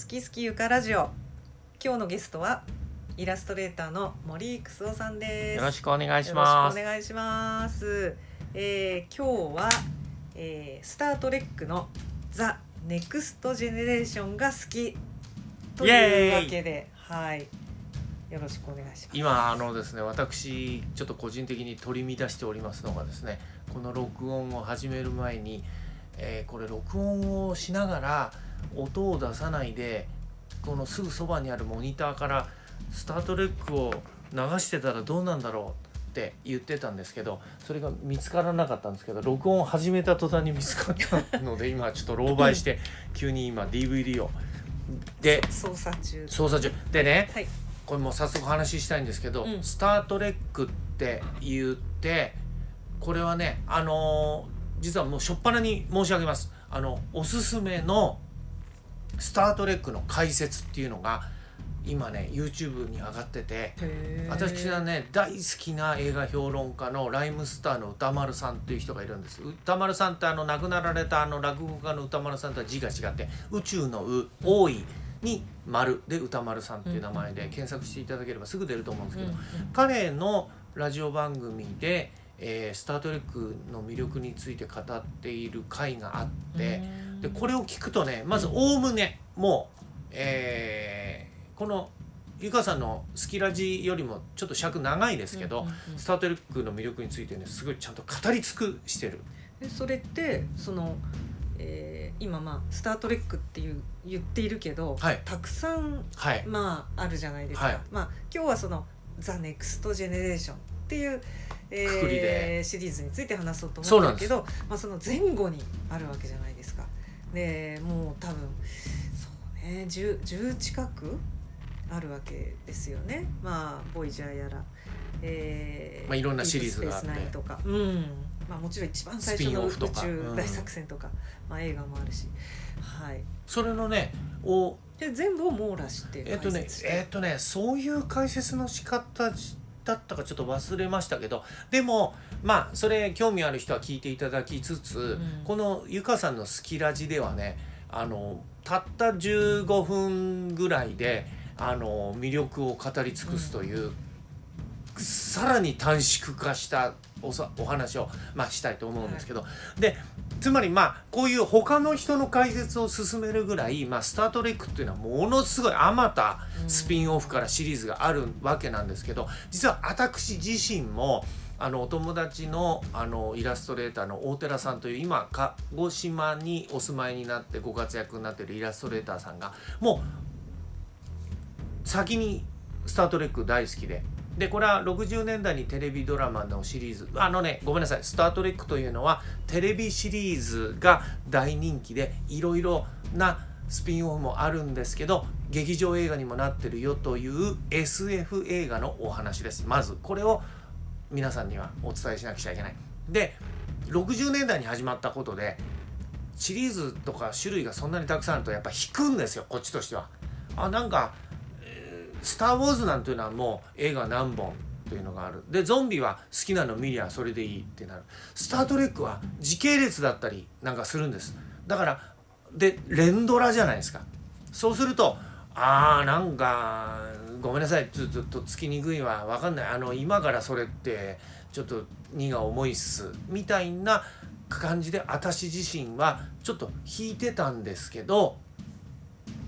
好き好きゆかラジオ。今日のゲストはイラストレーターの森くすおさんです。よろしくお願いしよます。ろしくお。願いします。えー、今日は、えー、スタートレックのザ・ネクストジェネレーションが好きというわけではい。よろしくお願いします。今あのですね私ちょっと個人的に取り乱しておりますのがですねこの録音を始める前に、えーこれ録音をしながら音を出さないでこのすぐそばにあるモニターから「スター・トレック」を流してたらどうなんだろうって言ってたんですけどそれが見つからなかったんですけど録音を始めた途端に見つかったので 今ちょっと狼狽して急に今 DVD をで操作中。操作中。でねはい。これもう早速話したいんですけど「うん。スター・トレック」って言ってこれはねあのー実はもう初っ端に申し上げます。あのおすすめの「スター・トレック」の解説っていうのが今ね YouTube に上がってて私はね大好きな映画評論家のライムスターの歌丸さんっていう人がいるんです。歌丸さんってあの亡くなられたあの落語家の歌丸さんとは字が違って宇宙の「う」「多い」に「丸」で歌丸さんっていう名前で検索していただければすぐ出ると思うんですけど、うん彼のラジオ番組で「えースター・トレック」の魅力について語っている回があって、でこれを聞くとねまずおおむねもう、えーこのゆかさんの「スキラジ」よりもちょっと尺長いですけど、スター・トレックの魅力についてねすごいちゃんと語り尽くしてる。でそれってその、えー今まあ「スター・トレック」っていう言っているけど、はい。たくさんはい、まああるじゃないですか、はい。まあ今日はその「The Next Generation」っていう、えくくりで。シリーズについて話そうと思うんだけどまあ、その前後にあるわけじゃないですか。でもう多分そうね 10, 10近くあるわけですよね。まあボイジャーやら、えまあいろんなシリーズがあって。とか、うん。まあ、もちろん一番最初の宇宙大作戦とか、まあ、映画もあるし、はい、それのねおで全部を網羅してえっとねえっとねそういう解説の仕方だったかちょっと忘れましたけどでもまあそれ興味ある人は聞いていただきつつ、ん。このゆかさんの「スキラジ」ではねあのたった15分ぐらいであの魅力を語り尽くすという、さらに短縮化したおさお話を、まあ、したいと思うんですけど、でつまりまあこういう他の人の解説を進めるぐらい、まあ、スター・トレックっていうのはものすごいあまたスピンオフからシリーズがあるわけなんですけど実は私自身もあのお友達のあのイラストレーターの大寺さんという今鹿児島にお住まいになってご活躍になってるイラストレーターさんがもう先に「スター・トレック」大好きで。でこれは60年代にテレビドラマのシリーズ。あのねごめんなさい「スター・トレック」というのはテレビシリーズが大人気でいろいろなスピンオフもあるんですけど劇場映画にもなってるよという SF 映画のお話です。まずこれを皆さんにはお伝えしなくちゃいけない。で60年代に始まったことでシリーズとか種類がそんなにたくさんあるとやっぱ引くんですよこっちとしては。あなんかスター・ウォーズ」なんていうのはもう映画何本というのがある。でゾンビは好きなの見りゃそれでいいってなる。スター・トレックは時系列だったりなんかするんです。だからで連ドラじゃないですか。そうするとあーなんかごめんなさい。ちょっとつきにくいわ。分かんない。あの今からそれってちょっと荷が重いっす。みたいな感じで私自身はちょっと引いてたんですけど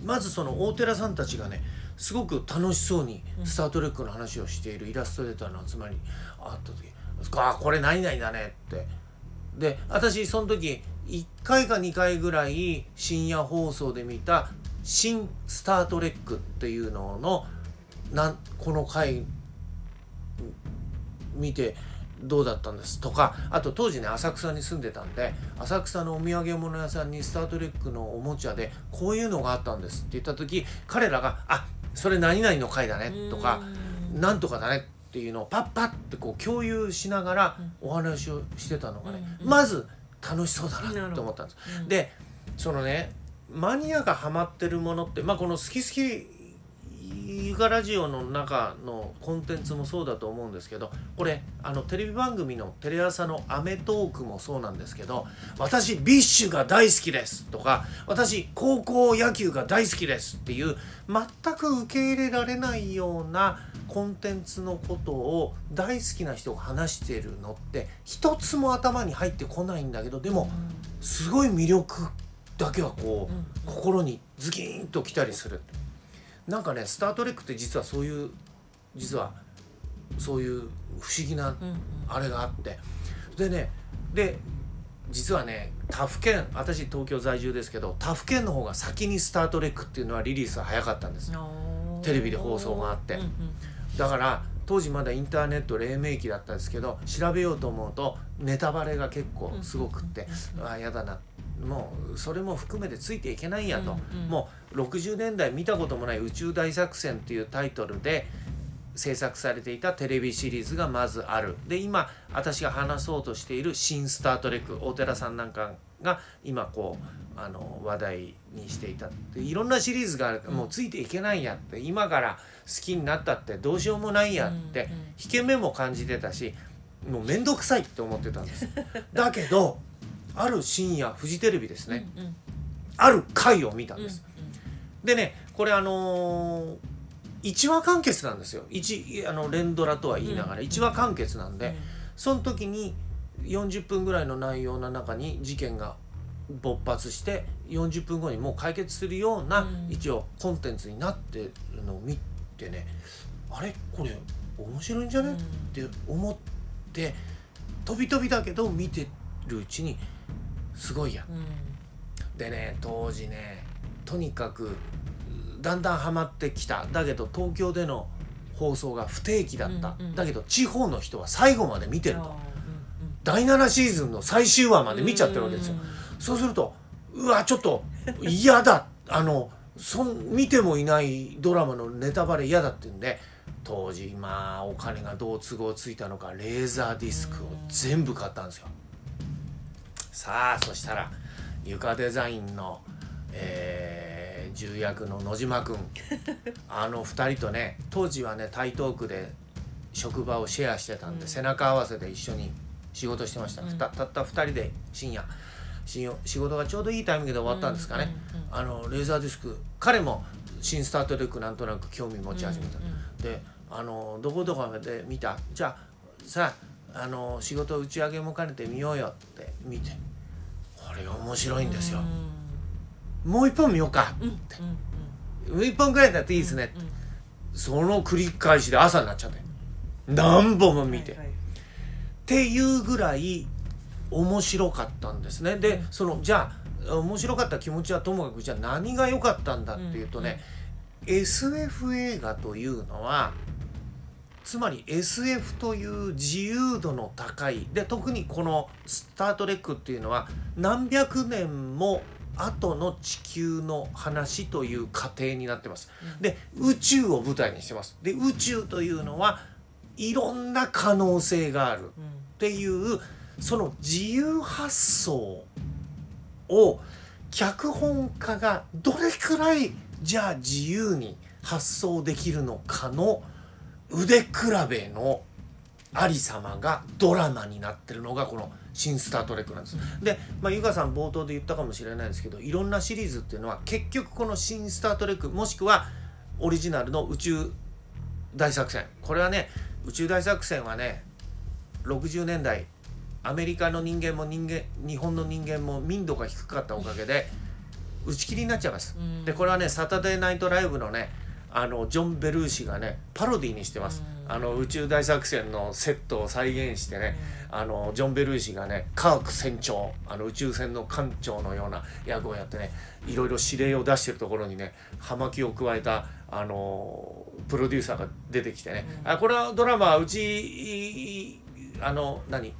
まずその大寺さんたちがねすごく楽しそうに「スター・トレック」の話をしているイラストレーターの集まりに会った時「あこれ何々だね」って。で私その時1回か2回ぐらい深夜放送で見た「新スター・トレック」っていうののなんこの回見てどうだったんですとかあと当時ね浅草に住んでたんで浅草のお土産物屋さんに「スター・トレック」のおもちゃでこういうのがあったんですって言った時彼らが「あそれ何々の回だね」とか「なんとかだね」っていうのをパッパッってこう共有しながらお話をしてたのがねうんまず楽しそうだなと思ったんです。うん。でそのねマニアがハマってるものってまあこの好き好きゆかラジオの中のコンテンツもそうだと思うんですけどこれあのテレビ番組のテレ朝の『アメトーーク』もそうなんですけど「私ビッシュが大好きです」とか「私高校野球が大好きです」っていう全く受け入れられないようなコンテンツのことを大好きな人が話してるのって一つも頭に入ってこないんだけどでもすごい魅力だけはこう心にズキーンときたりする。なんかね「スター・トレック」って実はそういう実はそういう不思議なあれがあって。でねで実はね他府県私東京在住ですけど他府県の方が先に「スター・トレック」っていうのはリリースが早かったんです。テレビで放送があって。だから当時まだインターネット黎明期だったんですけど調べようと思うとネタバレが結構すごくって。ああやだなもうそれも含めてついていけないやと、うんうん。もう60年代見たこともない「宇宙大作戦」っていうタイトルで制作されていたテレビシリーズがまずある。で今私が話そうとしている「新スター・トレック」大寺さんなんかが今こうあの話題にしていたっていろんなシリーズがあるもうついていけないやって今から好きになったってどうしようもないやって引け目も感じてたしもう面倒くさいって思ってたんです。だけどある深夜フジテレビですね、うんうん。ある回を見たんうんです、でねこれあのー一話完結なんですよ。一あの連ドラとは言いながら。うん一話完結なんで、その時に40分ぐらいの内容の中に事件が勃発して40分後にもう解決するようなうん。一応コンテンツになってるのを見てねあれ？これ面白いんじゃね、うん。って思って飛び飛びだけど見てるうちにすごいやうん。でね当時ねとにかくだんだんハマってきた。だけど東京での放送が不定期だった、うんうんだけど地方の人は最後まで見てると。うんうん。第7シーズンの最終話まで見ちゃってるわけですよ。そうするとうわちょっと嫌だ。あのそん見てもいないドラマのネタバレ嫌だって言うんで当時まあお金がどう都合ついたのかレーザーディスクを全部買ったんですよさあそしたら床デザインの、えー重役の野島君。あの2人とね当時はね台東区で職場をシェアしてたんで、うん。背中合わせで一緒に仕事してました、うん。ふたたった2人で深夜。仕事がちょうどいいタイミングで終わったんですかね、あのレーザーディスク彼も新スター・トレックなんとなく興味持ち始めた、であのどこどこまで見た。じゃあさあの仕事打ち上げも兼ねて見ようよって見て。これが面白いんですよ、もう一本見ようかうんうんうん。もう一本ぐらいだっていいですね、うんうんその繰り返しで朝になっちゃって。何本も見て、っていうぐらい面白かったんですね。でそのじゃあ面白かった気持ちはともかくじゃあ何が良かったんだっていうとね、SF 映画というのはつまり SF という自由度の高いで特にこの「スター・トレック」っていうのは何百年も後の地球の話という過程になってます。で宇宙を舞台にしてます。で宇宙というのはいろんな可能性がある。っていうその自由発想を脚本家がどれくらいじゃあ自由に発想できるのかの腕比べのありさまがドラマになってるのがこの「新スター・トレック」なんです。で、まあ、ゆかさん冒頭で言ったかもしれないですけどいろんなシリーズっていうのは結局この「新スター・トレック」もしくはオリジナルの宇宙大作戦これはね宇宙大作戦はね60年代アメリカの人間も人間日本の人間も民度が低かったおかげで打ち切りになっちゃいます。うんでこれはねサタデーナイトライブのねあのジョン・ベルーシがねパロディにしてます、うん。あの宇宙大作戦のセットを再現してね、あのジョン・ベルーシがね科学船長あの宇宙船の艦長のような役をやってねいろいろ指令を出してるところにね葉巻を加えたあのプロデューサーが出てきてね、うん。あこれはドラマはうちあの何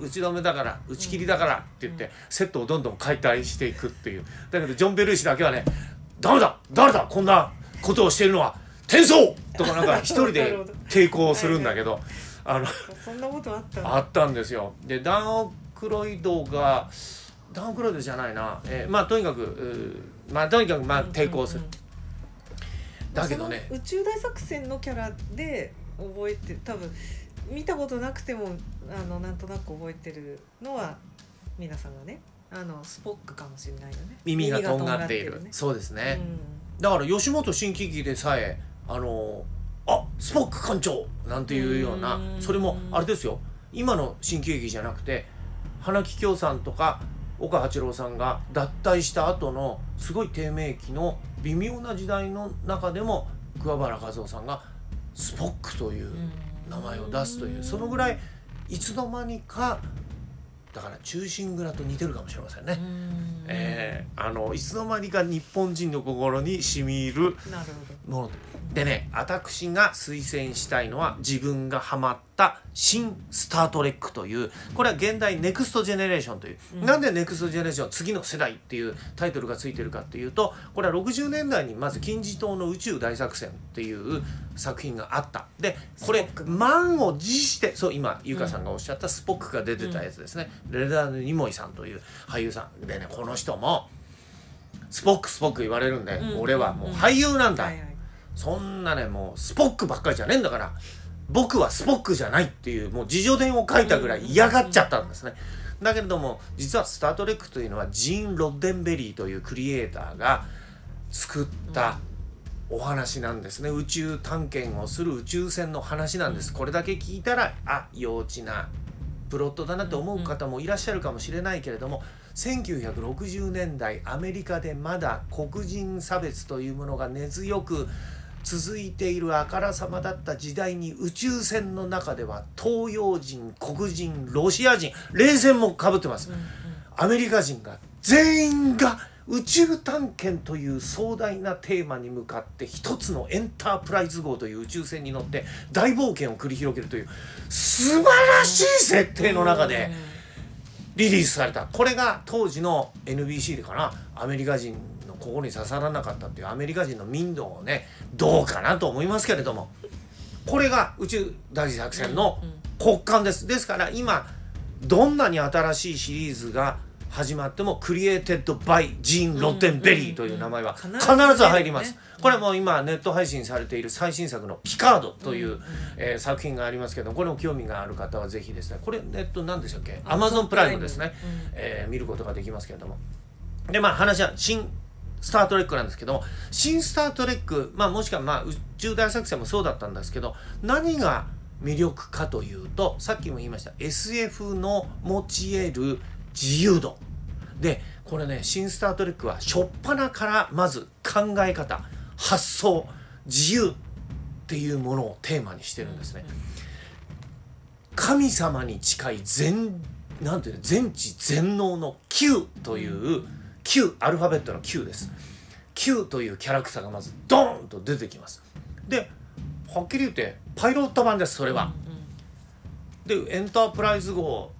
打ち止めだから打ち切りだからって言って、セットをどんどん解体していくっていう。だけどジョン・ベルーシだけはね「ダメだ誰だこんなことをしているのは転送!」とかなんか一人 なで抵抗するんだけどあのそんなことあったの？あったんですよ。でダン・オクロイドがダン・オクロイドじゃないな、えーまあとにかくまあとにかくまあ抵抗する、だけどね。宇宙大作戦のキャラで覚えて多分見たことなくてもあのなんとなく覚えてるのは皆さんがね。あのスポックかもしれないよね。耳がとんがっているね。そうですね、うんだから吉本新喜劇でさえあのあスポック艦長なんていうようなうん。それもあれですよ。今の新喜劇じゃなくて花紀京さんとか岡八郎さんが脱退した後のすごい低迷期の微妙な時代の中でも桑原和夫さんがスポックという名前を出すというそのぐらいいつの間にかだから忠臣蔵と似てるかもしれませんね。うん。えーあのいつの間にか日本人の心に染み入るなるものでね私が推薦したいのは自分がハマった「新スター・トレック」というこれは原題 Next Generation という、うん。なんで Next Generation 次の世代っていうタイトルがついてるかっていうとこれは60年代にまず金字塔の宇宙大作戦っていう作品があった。でこれ満を持してそう今優香さんがおっしゃったスポックが出てたやつですね、レナード・ニモイさんという俳優さん。でねこの人もスポックスポック言われるんで、うん。俺はもう俳優なんだ、どはいはいそんなねもうスポックばっかりじゃねえんだから僕はスポックじゃないっていうもう自叙伝を書いたぐらい嫌がっちゃったんですね。だけれども実は「スター・トレック」というのはジーン・ロッデンベリーというクリエイターが作ったお話なんですね宇宙探検をする宇宙船の話なんです。これだけ聞いたらあ幼稚なプロットだなって思う方もいらっしゃるかもしれないけれども1960年代アメリカでまだ黒人差別というものが根強く続いているあからさまだった時代に宇宙船の中では東洋人黒人ロシア人冷戦もかぶってます。うんうん。アメリカ人が全員が宇宙探検という壮大なテーマに向かって一つのエンタープライズ号という宇宙船に乗って大冒険を繰り広げるという素晴らしい設定の中でリリースされた。これが当時の NBC でかな。アメリカ人の心に刺さらなかったっていうアメリカ人の民度をねどうかなと思いますけれどもこれが宇宙大作戦の骨幹です。ですから今どんなに新しいシリーズが始まっても Created by ジーン・ロッデンベリーという名前はうん必うんず入ります。ね。これはもう今ネット配信されている最新作の「ピカード」という、えー作品がありますけどこれも興味がある方はぜひですね。これネット何でしたっけ？アマゾンプライムですね、うん。えー見ることができますけれども。でまあ話は新スター・トレックなんですけども新スター・トレック、まあ、もしくはまあ宇宙大作戦もそうだったんですけど何が魅力かというとさっきも言いました SF の持ち得る自由度でこれね新スター・トレックは初っ端からまず考え方発想自由っていうものをテーマにしてるんですね。神様に近い全なんていうの全知全能の Q という Q アルファベットの Q です。Q というキャラクターがまずドーンと出てきます。ではっきり言ってパイロット版ですそれは、でエンタープライズ号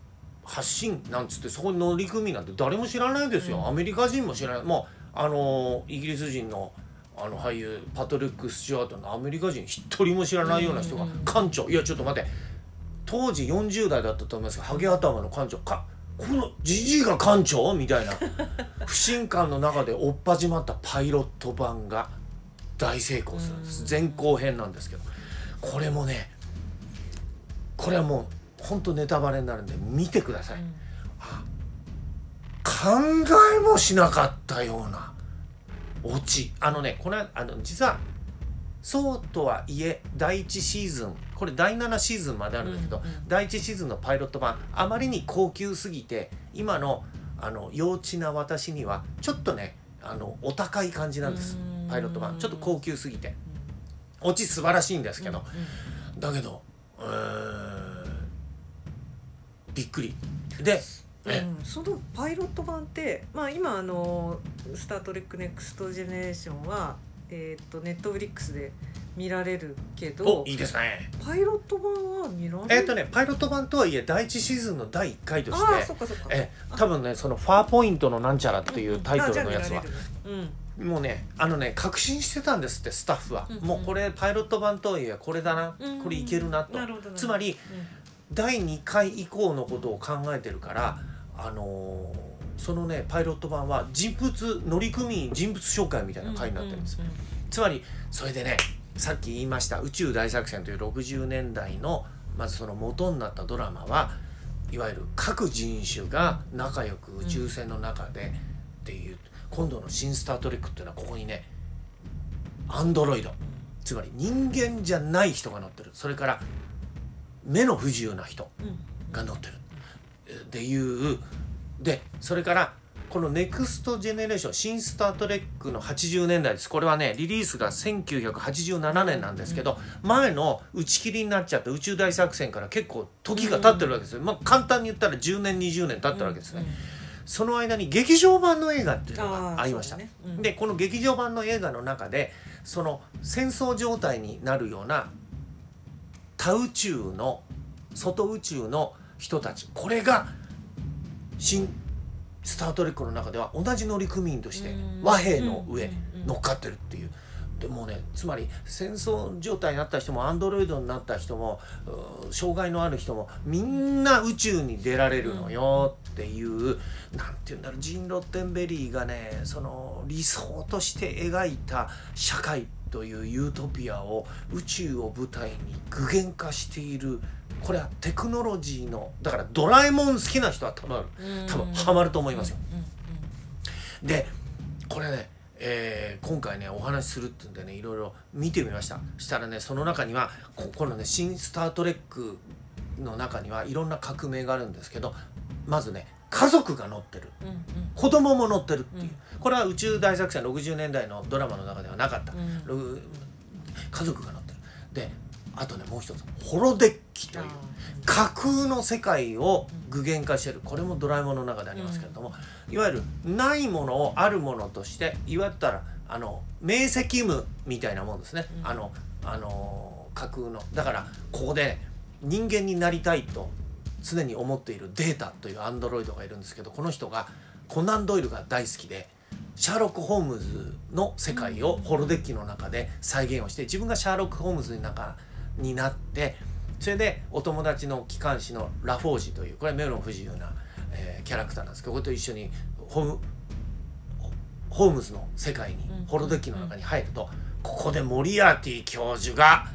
発信なんつってそこに乗組なんて誰も知らないですよ、うん。アメリカ人も知らない。もうあのイギリス人のあの俳優パトリック・スチュワートのアメリカ人一人も知らないような人がうん。うんうん艦長。いやちょっと待って。当時40代だったと思いますがハゲ頭の艦長。かこのジジイが艦長？みたいな。不信感の中で追っ始まったパイロット版が大成功するんです。うん。前後編なんですけど。これもねこれはもう本当ネタバレになるんで見てください、考えもしなかったような。オチ。あのねこれあの実はそうとはいえ第1シーズンこれ第7シーズンまであるんだけど、うんうん第1シーズンのパイロット版。あまりに高級すぎて今のあの幼稚な私にはちょっとねあのお高い感じなんです。うん。パイロット版。ちょっと高級すぎて。オチ素晴らしいんですけど、だけどうーんびっくり。でえうん、そのパイロット版って、まあ、今あの「スター・トレック・ネクスト・ジェネレーションは」えー、とネットフリックスで見られるけどおいいですね。パイロット版は見られる？えっ、とねパイロット版とはいえ第1シーズンの第1回としてああそっかそっかえ多分ねその「ファーポイントのなんちゃら」っていうタイトルのやつは。あじゃあ見られる。うん。もうねあのね確信してたんですってスタッフは、うん。うんもうこれパイロット版とはいえこれだな、うん。うんこれいけるなと。なるほどなつまり第2回以降のことを考えてるからあのーそのねパイロット版は人物乗組員人物紹介みたいな回になってるんです、ううつまりそれでねさっき言いました「宇宙大作戦」という60年代のまずその元になったドラマはいわゆる各人種が仲良く宇宙船の中でっていう、今度の「新スター・トレック」っていうのはここにねアンドロイド。つまり人間じゃない人が乗ってる。それから目の不自由な人が乗ってる。っていう。でそれからこのネクストジェネレーション新スター・トレックの80年代です。これはねリリースが1987年なんですけど、前の打ち切りになっちゃった宇宙大作戦から結構時が経ってるわけですよ、まあ簡単に言ったら10年20年経ってるわけですね、その間に劇場版の映画っていうのがありました、ね。うん。でこの劇場版の映画の中でその戦争状態になるような多宇宙の外宇宙の人たちこれが新スター・トレックの中では同じ乗組員としてうん。和平の上乗っかってるっていう。でもうねつまり戦争状態になった人もアンドロイドになった人も障害のある人もみんな宇宙に出られるのよっていう、なんて言うんだろうジン・ロッテンベリーがねその理想として描いた社会というユートピアを宇宙を舞台に具現化しているこれはテクノロジーのだからドラえもん好きな人は多分多分ハマると思いますよ。でこれね、えー今回ねお話しするっていうんでねいろいろ見てみました。したらねその中にはここのね「新スター・トレック」の中にはいろんな革命があるんですけどまずね家族が乗ってる。うんうん。子供も乗ってるっていう、うん。これは宇宙大作戦60年代のドラマの中ではなかった、うん。ろ家族が乗ってる。であとねもう一つ。ホロデッキという架空の世界を具現化してる。これもドラえもんの中でありますけれども、いわゆるないものをあるものとしていわゆったらあの明晰夢みたいなもんですね、うん。あのあの架空の。だからここで人間になりたいと常に思っているデータというアンドロイドがいるんですけどこの人がコナン・ドイルが大好きでシャーロック・ホームズの世界をホロデッキの中で再現をして自分がシャーロック・ホームズの中になってそれでお友達の機関士のラフォージというこれは目の不自由な、えーキャラクターなんですけどこれと一緒にホームホームズの世界にホロデッキの中に入るとここでモリアーティ教授が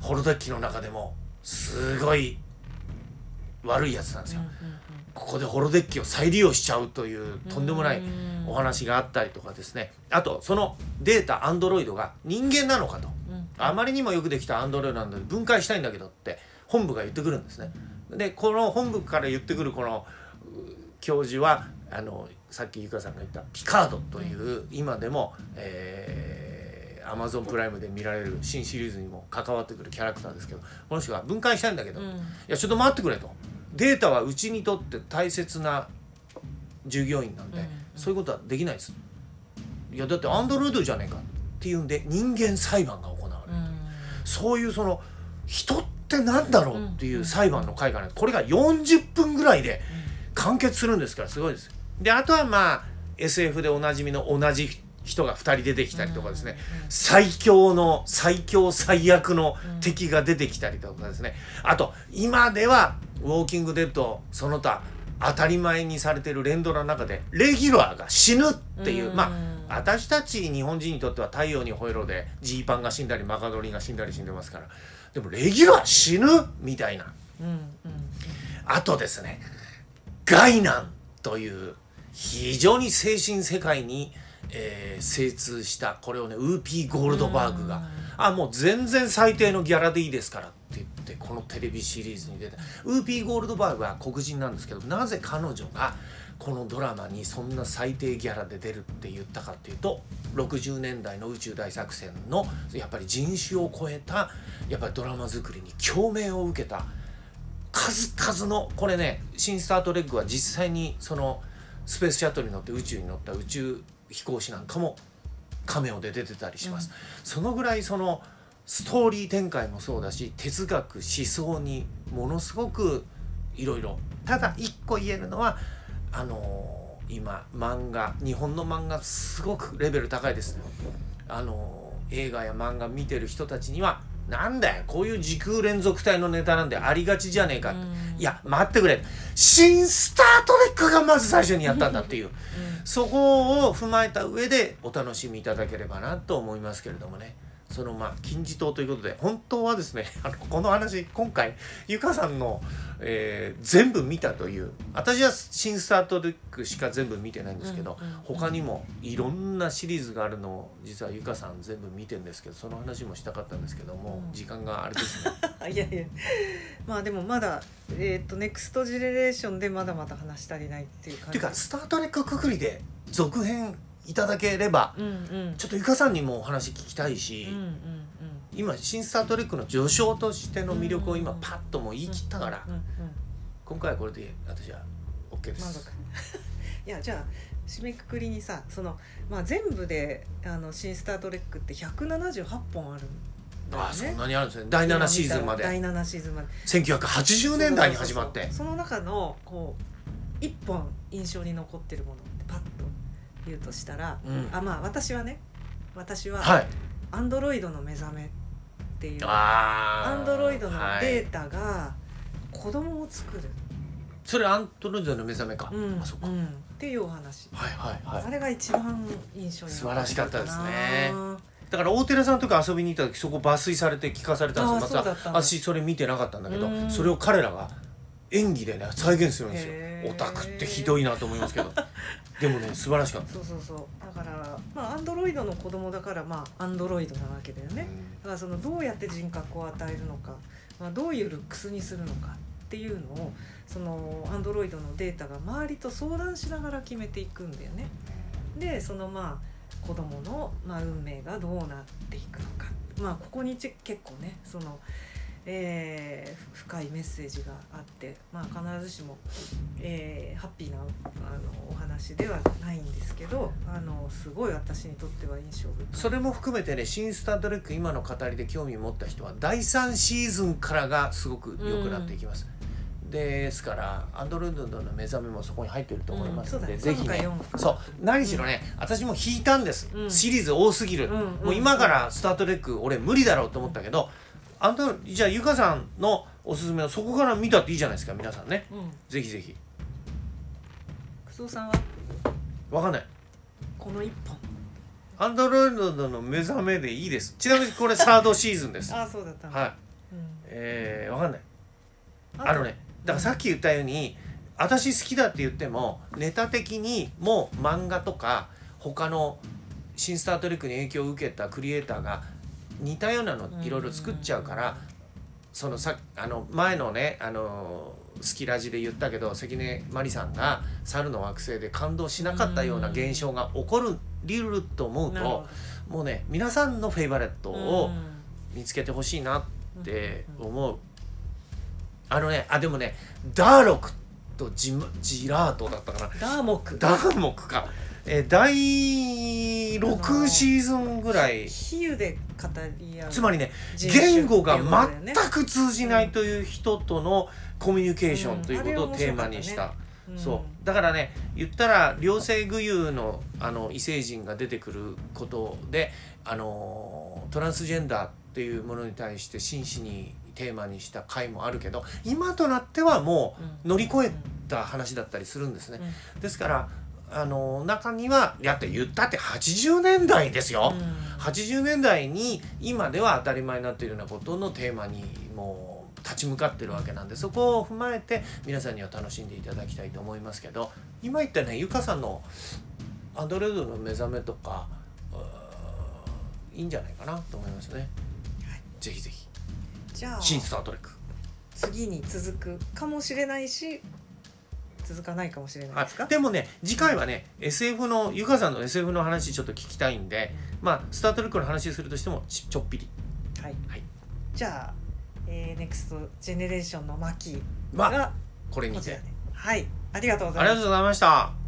ホロデッキの中でもすごい悪いやつなんですよ。ここでホロデッキを再利用しちゃうというとんでもないお話があったりとかですね。あとそのデータアンドロイドが人間なのかと。あまりにもよくできたアンドロイドなので分解したいんだけどって本部が言ってくるんですね。でこの本部から言ってくるこのう教授はあのさっきゆかさんが言ったピカードという今でも、えー、Amazon プライムで見られる新シリーズにも関わってくるキャラクターですけどこの人が分解したいんだけど、いやちょっと待ってくれとデータはうちにとって大切な従業員なんで、うん。うんそういうことはできないです。いやだってアンドロイドじゃねえかっていうんで人間裁判が行われる、そういうその人ってなんだろうっていう裁判の会がねこれが40分ぐらいで完結するんですからすごいです。であとはまあ SF でおなじみの同じ人が2人出てきたりとかですね、最強の最強最悪の敵が出てきたりとかですね、あと今では「ウォーキングデッド」その他当たり前にされてる連ドラの中でレギュラーが死ぬっていう、うん。まあ私たち日本人にとっては「太陽にほえろ!」でジーパンが死んだりマカドリが死んだり死んでますからでもレギュラー死ぬみたいな。あとですねガイナンという非常に精神世界に、えー精通したこれをねウーピー・ゴールドバーグが「あもう全然最低のギャラでいいですから」ってこのテレビシリーズに出てウーピー・ゴールドバーグは黒人なんですけどなぜ彼女がこのドラマにそんな最低ギャラで出るって言ったかっていうと60年代の宇宙大作戦のやっぱり人種を超えたやっぱりドラマ作りに共鳴を受けた数々のこれね「新スター・トレック」は実際にそのスペースシャトルに乗って宇宙に乗った宇宙飛行士なんかもカメオで出てたりします、そのぐらいそのストーリー展開もそうだし哲学思想にものすごくいろいろただ一個言えるのはあのー今漫画日本の漫画すごくレベル高いです。あのー映画や漫画見てる人たちにはなんだよこういう時空連続体のネタなんでありがちじゃねえかって、うん。いや待ってくれ。新スター・トレックがまず最初にやったんだっていう。そこを踏まえた上でお楽しみいただければなと思いますけれどもねそのまあ金字塔ということで本当はですね あのこの話今回ゆかさんの、えー全部見たという私は新スター・トレックしか全部見てないんですけど、うんうん他にもいろんなシリーズがあるのを実はゆかさん全部見てるんですけどその話もしたかったんですけども、うん。時間があれですね。いやいやまあでもまだえっ、とネクストジェネレーションでまだまだ話し足りないっていう感じ。っていうかスター・トレックくくりで続編いただければうんうん。ちょっとゆかさんにもお話聞きたいし、うんうんうん。今新スター・トレックの序章としての魅力を今うん。パッともう言い切ったから、うんうんうん。今回はこれで私は OK です。いやじゃあ締めくくりにさその、まあ、全部であの新スター・トレックって178本あるああそんなにあるんですね。第7シーズンまで。第7シーズンまで。1980年代に始まって。その中のこう1本印象に残ってるものってパッと言うとしたら、うん。あまあ私はね私ははい。アンドロイドの目覚めっていうあアンドロイドのはい。データが子供を作る、それアンドロイドの目覚めか、うんあそっか、うん。っていうお話、はいはいはい。あれが一番印象に素晴らしかったですね。なだから大寺さんとか遊びに行った時そこ抜粋されて聞かされたんですよ。あーそうだった私それ見てなかったんだけどうん。それを彼らが演技でね再現するんですよオタクってひどいなと思いますけど。でもね素晴らしかった。そうそうそう。だからまあアンドロイドの子供だからまあアンドロイドなわけだよね、だからそのどうやって人格を与えるのか、まあ、どういうルックスにするのかっていうのをそのアンドロイドのデータが周りと相談しながら決めていくんだよね。でそのまあ子供のまあ運命がどうなっていくのか。まあここにち結構ねその、えー深いメッセージがあって、まあ、必ずしも、えーハッピーなあのお話ではないんですけどあのすごい私にとっては印象深い。それも含めてね「新スター・トレック」今の語りで興味を持った人は第3シーズンからがすごく良くなっていきます、ですからアンドロイドの目覚めもそこに入ってると思いますので、うんぜひね。そう。何しろね、私も引いたんです、うん。シリーズ多すぎる、うんうんもう今から「スター・トレック」俺無理だろうと思ったけどあんたじゃあゆかさんのおすすめのそこから見たっていいじゃないですか皆さんね。うん、ぜひぜひ。楠尾さんは？わかんない。この一本。アンドロイドの目覚めでいいです。ちなみにこれサードシーズンです。ああそうだったはい。うん。えー、わかんない。とあのねだからさっき言ったように、私好きだって言ってもネタ的にもう漫画とか他の「新スター・トレック」に影響を受けたクリエイターが似たようなのいろいろ作っちゃうから、そのさあの前のねあのスキラジで言ったけど関根麻里さんが猿の惑星で感動しなかったような現象が起こるりると思うともうね皆さんのフェイバレットどをうん。見つけてほしいなって思う。あのねあでもねダーロクとジマジラートだったかな。ダーモクダーモクか、えー第6シーズンぐらい。比喩で語り合う。つまりね言語が全く通じないという人とのコミュニケーションということをテーマにした、うん。そう。だからね言ったら両性具有のあの異星人が出てくることであのトランスジェンダーっていうものに対して真摯にテーマにした回もあるけど今となってはもう乗り越えた話だったりするんですね。ですからあの中にはやって言ったって80年代ですよ。80年代に今では当たり前になっているようなことのテーマにもう立ち向かってるわけなんでそこを踏まえて皆さんには楽しんでいただきたいと思いますけど今言ったねゆかさんの「アンドロイドの目覚め」とかうーいいんじゃないかなと思いますね。ぜひぜひじゃあ新スター・トレック。次に続くかもしれないし続かないかもしれないですか、はい、でもね次回はね SF のゆかさんの SF の話ちょっと聞きたいんでまあスター・トレックの話するとしてもちちょっぴり。はい、はい。じゃあ、えー、ネクストジェネレーションの巻まあがこれにて。こちらではい。ありがとうござあいますりがとうございました。